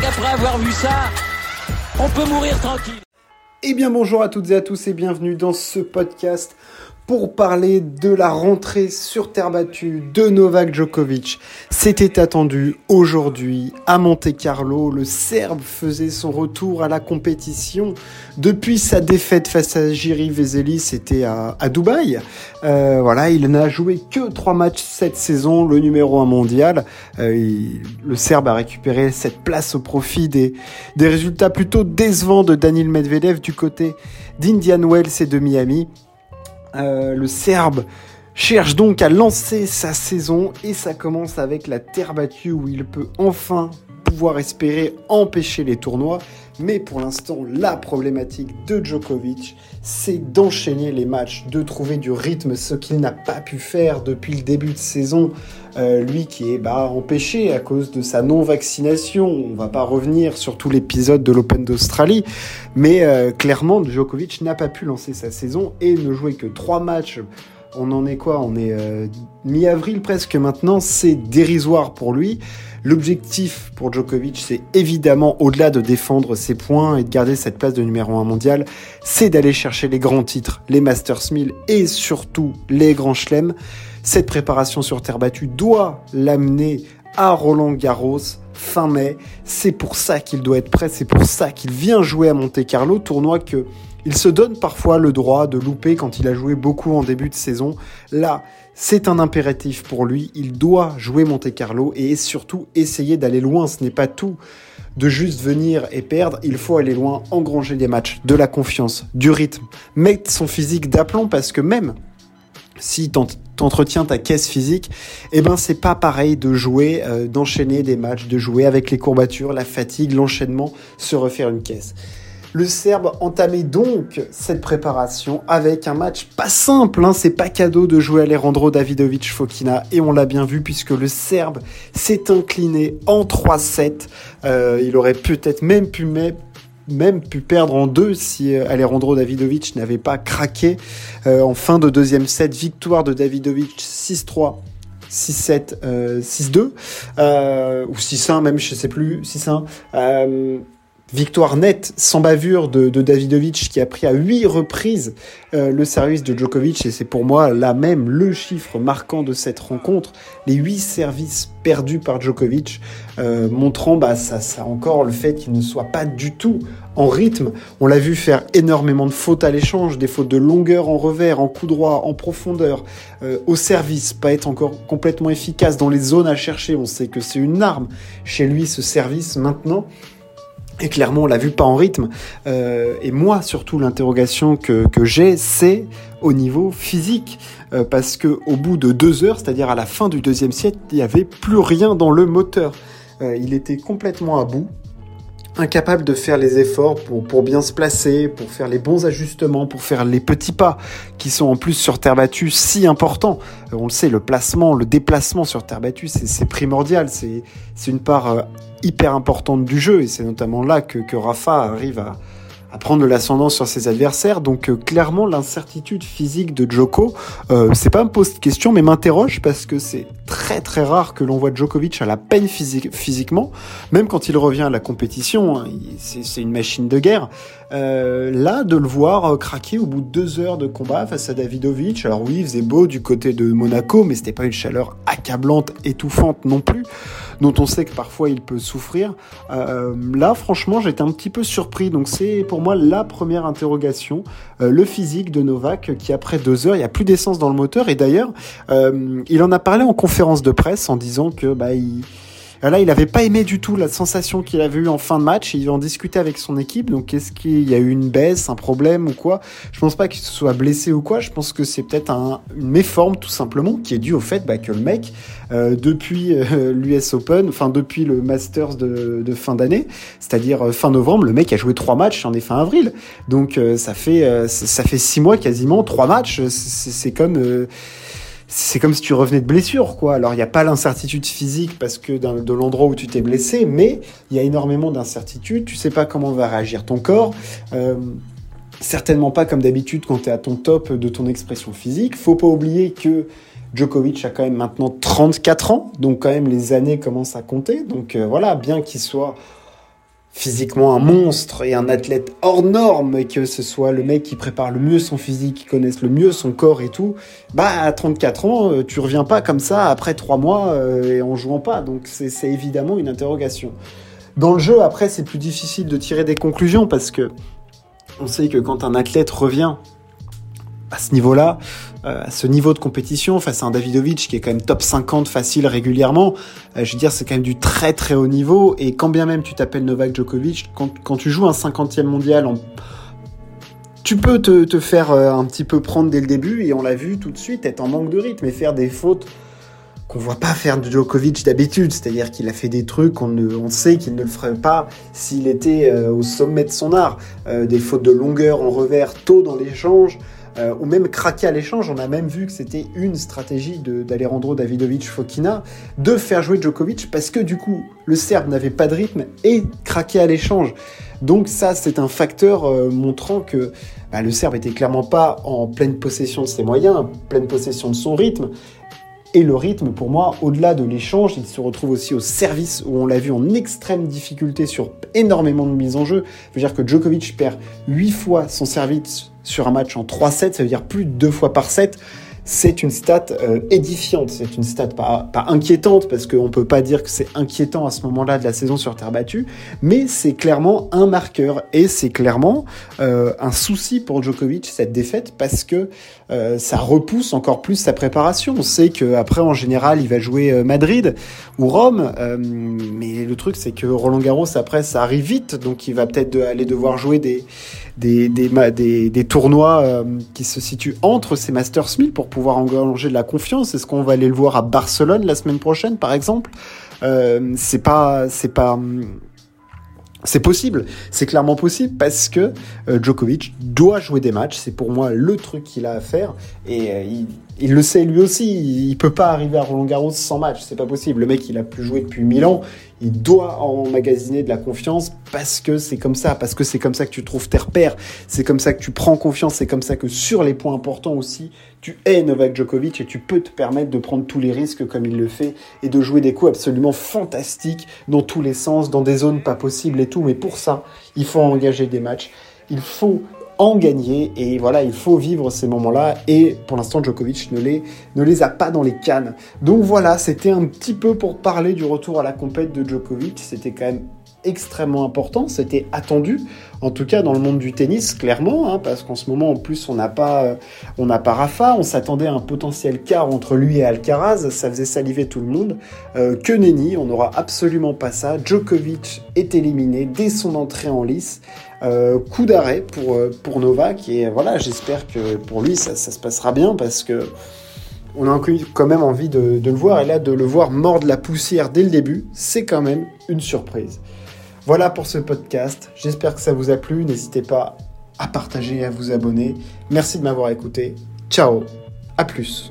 qu'après avoir vu ça, on peut mourir tranquille. Eh bien bonjour à toutes et à tous et bienvenue dans ce podcast pour parler de la rentrée sur terre battue de Novak Djokovic. C'était attendu aujourd'hui à Monte Carlo. Le Serbe faisait son retour à la compétition depuis sa défaite face à Jiri Vezeli. C'était à, Dubaï. Euh, voilà, il n'a joué que trois matchs cette saison, le numéro un mondial. Euh, le Serbe a récupéré cette place au profit des résultats plutôt décevants de Daniel Medvedev du côté d'Indian Wells et de Miami. Euh, le Serbe cherche donc à lancer sa saison et ça commence avec la terre battue où il peut enfin espérer empêcher les tournois. Mais pour l'instant, la problématique de Djokovic, c'est d'enchaîner les matchs, de trouver du rythme, ce qu'il n'a pas pu faire depuis le début de saison. Euh, lui qui est bah, empêché à cause de sa non-vaccination. On va pas revenir sur tout l'épisode de l'Open d'Australie, mais euh, clairement, Djokovic n'a pas pu lancer sa saison et ne jouer que trois matchs on en est quoi On est euh, mi-avril presque maintenant, c'est dérisoire pour lui. L'objectif pour Djokovic, c'est évidemment, au-delà de défendre ses points et de garder cette place de numéro 1 mondial, c'est d'aller chercher les grands titres, les Masters 1000 et surtout les grands chelems. Cette préparation sur terre battue doit l'amener à Roland Garros fin mai. C'est pour ça qu'il doit être prêt, c'est pour ça qu'il vient jouer à Monte Carlo, tournoi que il se donne parfois le droit de louper quand il a joué beaucoup en début de saison. Là, c'est un impératif pour lui. Il doit jouer Monte Carlo et surtout essayer d'aller loin. Ce n'est pas tout de juste venir et perdre. Il faut aller loin, engranger des matchs, de la confiance, du rythme, mettre son physique d'aplomb parce que même si t'entretiens ta caisse physique, eh ben c'est pas pareil de jouer, euh, d'enchaîner des matchs, de jouer avec les courbatures, la fatigue, l'enchaînement, se refaire une caisse. Le Serbe entamait donc cette préparation avec un match pas simple, hein, c'est pas cadeau de jouer Alejandro Davidovic Fokina et on l'a bien vu puisque le Serbe s'est incliné en 3-7. Euh, il aurait peut-être même pu même pu perdre en deux si euh, Alejandro Davidovic n'avait pas craqué euh, en fin de deuxième set. Victoire de Davidovic 6-3. 6-7, 6-2, ou 6-1 même, je sais plus, 6-1. Victoire nette, sans bavure de, Davidovic qui a pris à huit reprises euh, le service de Djokovic et c'est pour moi là même le chiffre marquant de cette rencontre, les huit services perdus par Djokovic, euh, montrant bah, ça, ça encore le fait qu'il ne soit pas du tout en rythme. On l'a vu faire énormément de fautes à l'échange, des fautes de longueur en revers, en coup droit, en profondeur, euh, au service, pas être encore complètement efficace dans les zones à chercher. On sait que c'est une arme chez lui ce service maintenant. Et clairement, on l'a vu pas en rythme. Euh, et moi, surtout, l'interrogation que, que j'ai, c'est au niveau physique. Euh, parce que au bout de deux heures, c'est-à-dire à la fin du deuxième siècle, il n'y avait plus rien dans le moteur. Euh, il était complètement à bout incapable de faire les efforts pour, pour bien se placer, pour faire les bons ajustements, pour faire les petits pas qui sont en plus sur terre battue si importants. Euh, on le sait, le placement, le déplacement sur terre battue, c'est primordial. C'est une part hyper importante du jeu et c'est notamment là que, que Rafa arrive à, à prendre de l'ascendant sur ses adversaires. Donc euh, clairement, l'incertitude physique de Djoko, euh, c'est pas me pose question, mais m'interroge parce que c'est très très rare que l'on voit Djokovic à la peine physique, physiquement, même quand il revient à la compétition, hein, c'est une machine de guerre. Euh, là, de le voir euh, craquer au bout de deux heures de combat face à Davidovic, alors oui, il faisait beau du côté de Monaco, mais c'était pas une chaleur accablante, étouffante non plus, dont on sait que parfois il peut souffrir. Euh, là, franchement, j'étais un petit peu surpris, donc c'est pour moi la première interrogation, euh, le physique de Novak, qui après deux heures, il y a plus d'essence dans le moteur, et d'ailleurs, euh, il en a parlé en conférence de presse en disant que bah, il Là, il n'avait pas aimé du tout la sensation qu'il avait eue en fin de match. Il en discuter avec son équipe. Donc, est-ce qu'il y a eu une baisse, un problème ou quoi? Je pense pas qu'il se soit blessé ou quoi. Je pense que c'est peut-être un, une méforme tout simplement qui est due au fait bah, que le mec, euh, depuis euh, l'US Open, enfin depuis le Masters de, fin d'année, c'est-à-dire euh, fin novembre, le mec a joué trois matchs en est fin avril. Donc, ça fait ça fait six mois quasiment, trois matchs. C'est comme c'est comme si tu revenais de blessure, quoi. Alors, il n'y a pas l'incertitude physique parce que de l'endroit où tu t'es blessé, mais il y a énormément d'incertitudes. Tu sais pas comment va réagir ton corps. Euh, certainement pas comme d'habitude quand tu es à ton top de ton expression physique. Faut pas oublier que Djokovic a quand même maintenant 34 ans, donc quand même les années commencent à compter. Donc euh, voilà, bien qu'il soit physiquement un monstre et un athlète hors norme, que ce soit le mec qui prépare le mieux son physique, qui connaisse le mieux son corps et tout, bah à 34 ans, euh, tu reviens pas comme ça après 3 mois euh, et en jouant pas. Donc c'est évidemment une interrogation. Dans le jeu, après, c'est plus difficile de tirer des conclusions parce que on sait que quand un athlète revient à ce niveau-là, euh, à ce niveau de compétition, face à un Davidovic qui est quand même top 50 facile régulièrement, euh, je veux dire, c'est quand même du très très haut niveau. Et quand bien même tu t'appelles Novak Djokovic, quand, tu joues un 50e mondial, tu peux te, faire euh, un petit peu prendre dès le début, et on l'a vu tout de suite, être en manque de rythme et faire des fautes qu'on voit pas faire de Djokovic d'habitude, c'est-à-dire qu'il a fait des trucs qu'on on sait qu'il ne le ferait pas s'il était au sommet de son art, des fautes de longueur en revers tôt dans l'échange, euh, ou même craquer à l'échange. On a même vu que c'était une stratégie d'Alejandro Davidovic Fokina de faire jouer Djokovic parce que du coup, le Serbe n'avait pas de rythme et craquait à l'échange. Donc ça, c'est un facteur euh, montrant que bah, le Serbe était clairement pas en pleine possession de ses moyens, en pleine possession de son rythme. Et le rythme, pour moi, au-delà de l'échange, il se retrouve aussi au service, où on l'a vu en extrême difficulté sur énormément de mises en jeu. Je veux dire que Djokovic perd 8 fois son service sur un match en 3-7, ça veut dire plus de 2 fois par set c'est une stat euh, édifiante, c'est une stat pas, inquiétante, parce qu'on ne peut pas dire que c'est inquiétant à ce moment-là de la saison sur terre battue, mais c'est clairement un marqueur, et c'est clairement euh, un souci pour Djokovic, cette défaite, parce que euh, ça repousse encore plus sa préparation. On sait qu'après, en général, il va jouer Madrid ou Rome, mais le truc, c'est que Roland Garros, après, ça arrive vite, donc il va peut-être aller devoir jouer des, des, des, des, tournois qui se situent entre ces Masters 1000 pour pouvoir engager de la confiance. Est-ce qu'on va aller le voir à Barcelone la semaine prochaine, par exemple? Euh, C'est pas, c'est pas, c'est possible. C'est clairement possible parce que euh, Djokovic doit jouer des matchs. C'est pour moi le truc qu'il a à faire et euh, il, il, le sait lui aussi. Il peut pas arriver à Roland Garros sans match. C'est pas possible. Le mec, il a plus joué depuis mille ans il doit emmagasiner de la confiance parce que c'est comme ça, parce que c'est comme ça que tu trouves tes repères, c'est comme ça que tu prends confiance, c'est comme ça que sur les points importants aussi, tu es Novak Djokovic et tu peux te permettre de prendre tous les risques comme il le fait et de jouer des coups absolument fantastiques dans tous les sens, dans des zones pas possibles et tout. Mais pour ça, il faut engager des matchs, il faut en gagner. Et voilà, il faut vivre ces moments-là. Et pour l'instant, Djokovic ne les, ne les a pas dans les cannes. Donc voilà, c'était un petit peu pour parler du retour à la compète de Djokovic. C'était quand même extrêmement important, c'était attendu, en tout cas dans le monde du tennis, clairement, hein, parce qu'en ce moment, en plus, on n'a pas, euh, pas Rafa, on s'attendait à un potentiel quart entre lui et Alcaraz, ça faisait saliver tout le monde. Euh, que nenni, on n'aura absolument pas ça. Djokovic est éliminé dès son entrée en lice. Euh, coup d'arrêt pour, pour Novak, et voilà, j'espère que pour lui, ça, ça se passera bien, parce que on a quand même envie de, de, le voir, et là, de le voir mordre la poussière dès le début, c'est quand même une surprise. Voilà pour ce podcast. J'espère que ça vous a plu. N'hésitez pas à partager et à vous abonner. Merci de m'avoir écouté. Ciao. À plus.